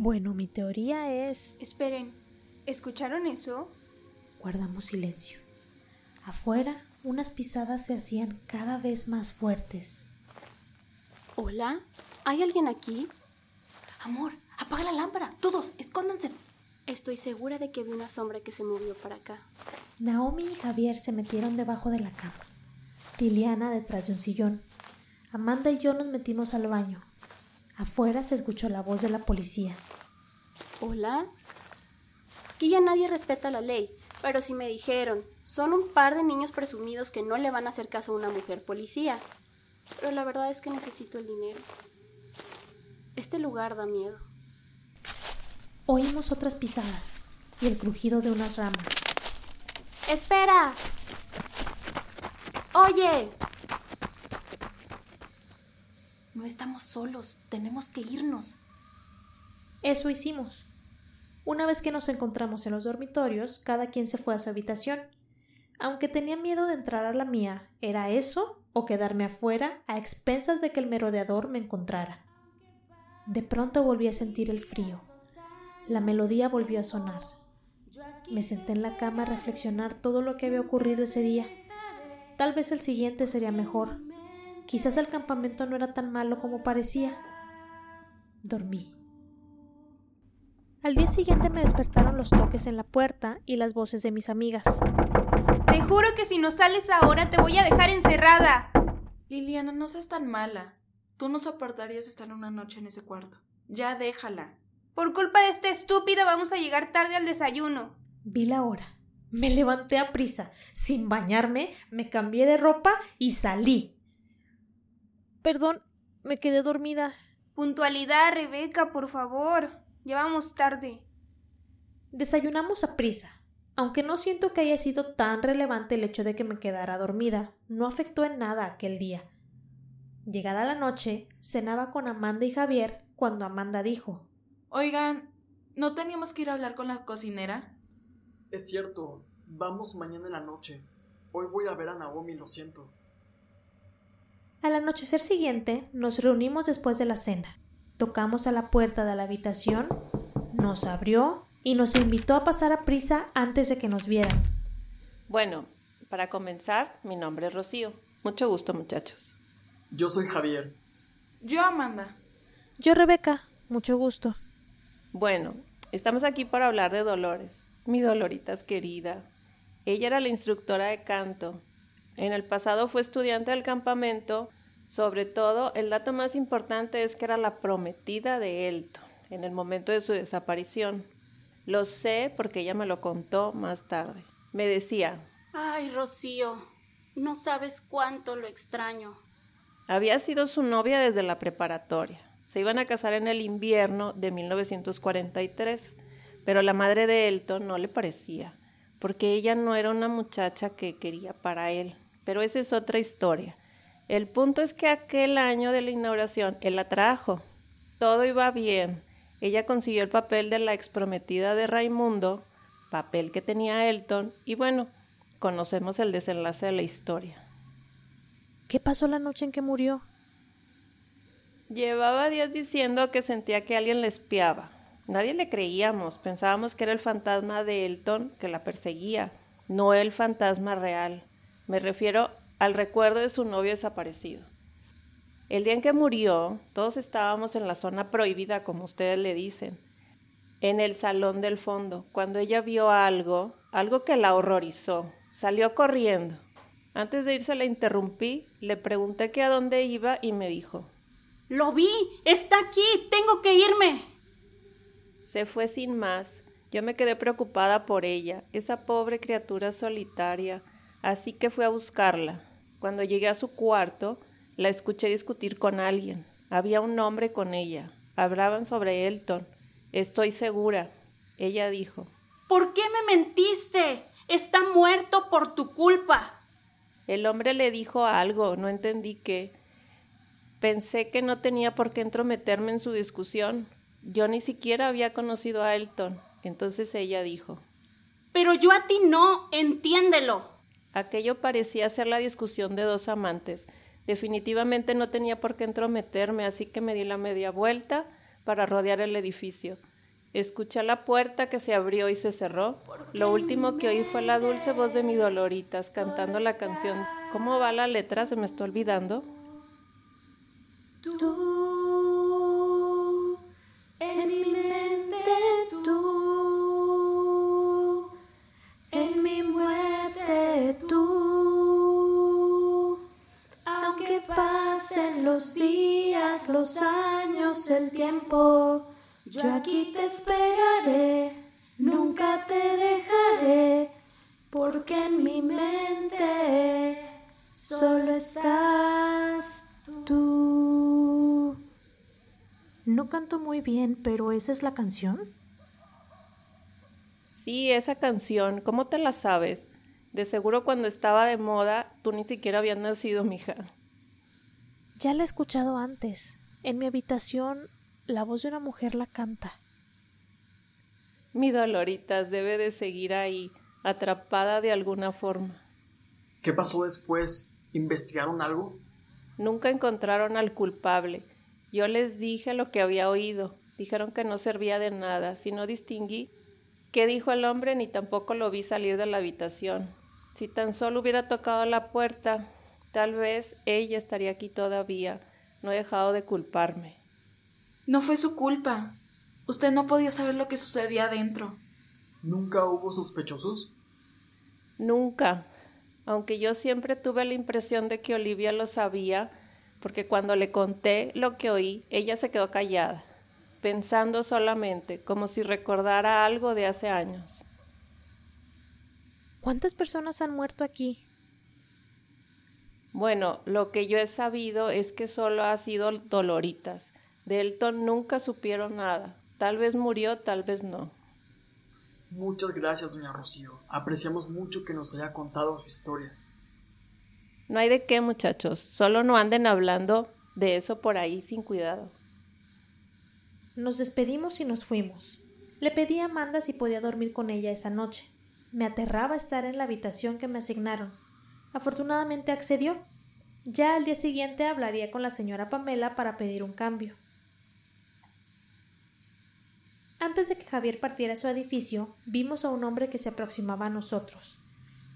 Bueno, mi teoría es... Esperen, ¿escucharon eso? Guardamos silencio. Afuera, unas pisadas se hacían cada vez más fuertes. ¿Hola? ¿Hay alguien aquí? Amor, apaga la lámpara. Todos, escóndanse. Estoy segura de que vi una sombra que se movió para acá. Naomi y Javier se metieron debajo de la cama. Tiliana detrás de un sillón. Amanda y yo nos metimos al baño. Afuera se escuchó la voz de la policía. ¿Hola? Aquí ya nadie respeta la ley, pero si me dijeron, son un par de niños presumidos que no le van a hacer caso a una mujer policía. Pero la verdad es que necesito el dinero. Este lugar da miedo. Oímos otras pisadas y el crujido de unas ramas. ¡Espera! ¡Oye! No estamos solos, tenemos que irnos. Eso hicimos. Una vez que nos encontramos en los dormitorios, cada quien se fue a su habitación. Aunque tenía miedo de entrar a la mía, ¿era eso o quedarme afuera a expensas de que el merodeador me encontrara? De pronto volví a sentir el frío. La melodía volvió a sonar. Me senté en la cama a reflexionar todo lo que había ocurrido ese día. Tal vez el siguiente sería mejor. Quizás el campamento no era tan malo como parecía. Dormí. Al día siguiente me despertaron los toques en la puerta y las voces de mis amigas. Te juro que si no sales ahora te voy a dejar encerrada. Liliana, no seas tan mala. Tú no soportarías estar una noche en ese cuarto. Ya déjala. Por culpa de esta estúpida vamos a llegar tarde al desayuno. Vi la hora. Me levanté a prisa. Sin bañarme, me cambié de ropa y salí. Perdón, me quedé dormida. Puntualidad, Rebeca, por favor. Ya vamos tarde. Desayunamos a prisa. Aunque no siento que haya sido tan relevante el hecho de que me quedara dormida, no afectó en nada aquel día. Llegada la noche, cenaba con Amanda y Javier cuando Amanda dijo Oigan, ¿no teníamos que ir a hablar con la cocinera? Es cierto, vamos mañana en la noche. Hoy voy a ver a Naomi, lo siento. Al anochecer siguiente nos reunimos después de la cena. Tocamos a la puerta de la habitación, nos abrió y nos invitó a pasar a prisa antes de que nos vieran. Bueno, para comenzar, mi nombre es Rocío. Mucho gusto, muchachos. Yo soy Javier. Yo, Amanda. Yo, Rebeca. Mucho gusto. Bueno, estamos aquí para hablar de Dolores, mi Doloritas querida. Ella era la instructora de canto en el pasado fue estudiante del campamento. Sobre todo, el dato más importante es que era la prometida de Elton en el momento de su desaparición. Lo sé porque ella me lo contó más tarde. Me decía, Ay, Rocío, no sabes cuánto lo extraño. Había sido su novia desde la preparatoria. Se iban a casar en el invierno de 1943, pero la madre de Elton no le parecía, porque ella no era una muchacha que quería para él pero esa es otra historia. El punto es que aquel año de la inauguración él la trajo. Todo iba bien. Ella consiguió el papel de la exprometida de Raimundo, papel que tenía Elton, y bueno, conocemos el desenlace de la historia. ¿Qué pasó la noche en que murió? Llevaba días diciendo que sentía que alguien le espiaba. Nadie le creíamos, pensábamos que era el fantasma de Elton que la perseguía, no el fantasma real. Me refiero al recuerdo de su novio desaparecido. El día en que murió, todos estábamos en la zona prohibida, como ustedes le dicen, en el salón del fondo, cuando ella vio algo, algo que la horrorizó. Salió corriendo. Antes de irse la interrumpí, le pregunté que a dónde iba y me dijo, Lo vi, está aquí, tengo que irme. Se fue sin más. Yo me quedé preocupada por ella, esa pobre criatura solitaria, Así que fui a buscarla. Cuando llegué a su cuarto, la escuché discutir con alguien. Había un hombre con ella. Hablaban sobre Elton. Estoy segura. Ella dijo. ¿Por qué me mentiste? Está muerto por tu culpa. El hombre le dijo algo, no entendí qué. Pensé que no tenía por qué entrometerme en su discusión. Yo ni siquiera había conocido a Elton. Entonces ella dijo. Pero yo a ti no, entiéndelo. Aquello parecía ser la discusión de dos amantes. Definitivamente no tenía por qué entrometerme, así que me di la media vuelta para rodear el edificio. Escuché la puerta que se abrió y se cerró. Lo último que oí fue la dulce voz de mi Doloritas cantando la canción. ¿Cómo va la letra? Se me está olvidando. Tú, en mi pasen los días, los años, el tiempo, yo aquí te esperaré, nunca te dejaré, porque en mi mente solo estás tú. No canto muy bien, pero esa es la canción. Sí, esa canción, ¿cómo te la sabes? De seguro cuando estaba de moda, tú ni siquiera habías nacido, mija. Ya la he escuchado antes. En mi habitación, la voz de una mujer la canta. Mi Doloritas debe de seguir ahí, atrapada de alguna forma. ¿Qué pasó después? ¿Investigaron algo? Nunca encontraron al culpable. Yo les dije lo que había oído. Dijeron que no servía de nada. Si no distinguí qué dijo el hombre, ni tampoco lo vi salir de la habitación. Si tan solo hubiera tocado la puerta, tal vez ella estaría aquí todavía. No he dejado de culparme. No fue su culpa. Usted no podía saber lo que sucedía adentro. ¿Nunca hubo sospechosos? Nunca. Aunque yo siempre tuve la impresión de que Olivia lo sabía, porque cuando le conté lo que oí, ella se quedó callada, pensando solamente, como si recordara algo de hace años. ¿Cuántas personas han muerto aquí? Bueno, lo que yo he sabido es que solo ha sido Doloritas. De Elton nunca supieron nada. Tal vez murió, tal vez no. Muchas gracias, doña Rocío. Apreciamos mucho que nos haya contado su historia. No hay de qué, muchachos. Solo no anden hablando de eso por ahí sin cuidado. Nos despedimos y nos fuimos. Le pedí a Amanda si podía dormir con ella esa noche. Me aterraba estar en la habitación que me asignaron. Afortunadamente accedió. Ya al día siguiente hablaría con la señora Pamela para pedir un cambio. Antes de que Javier partiera su edificio, vimos a un hombre que se aproximaba a nosotros.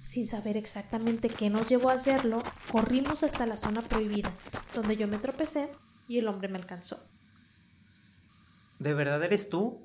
Sin saber exactamente qué nos llevó a hacerlo, corrimos hasta la zona prohibida, donde yo me tropecé y el hombre me alcanzó. ¿De verdad eres tú?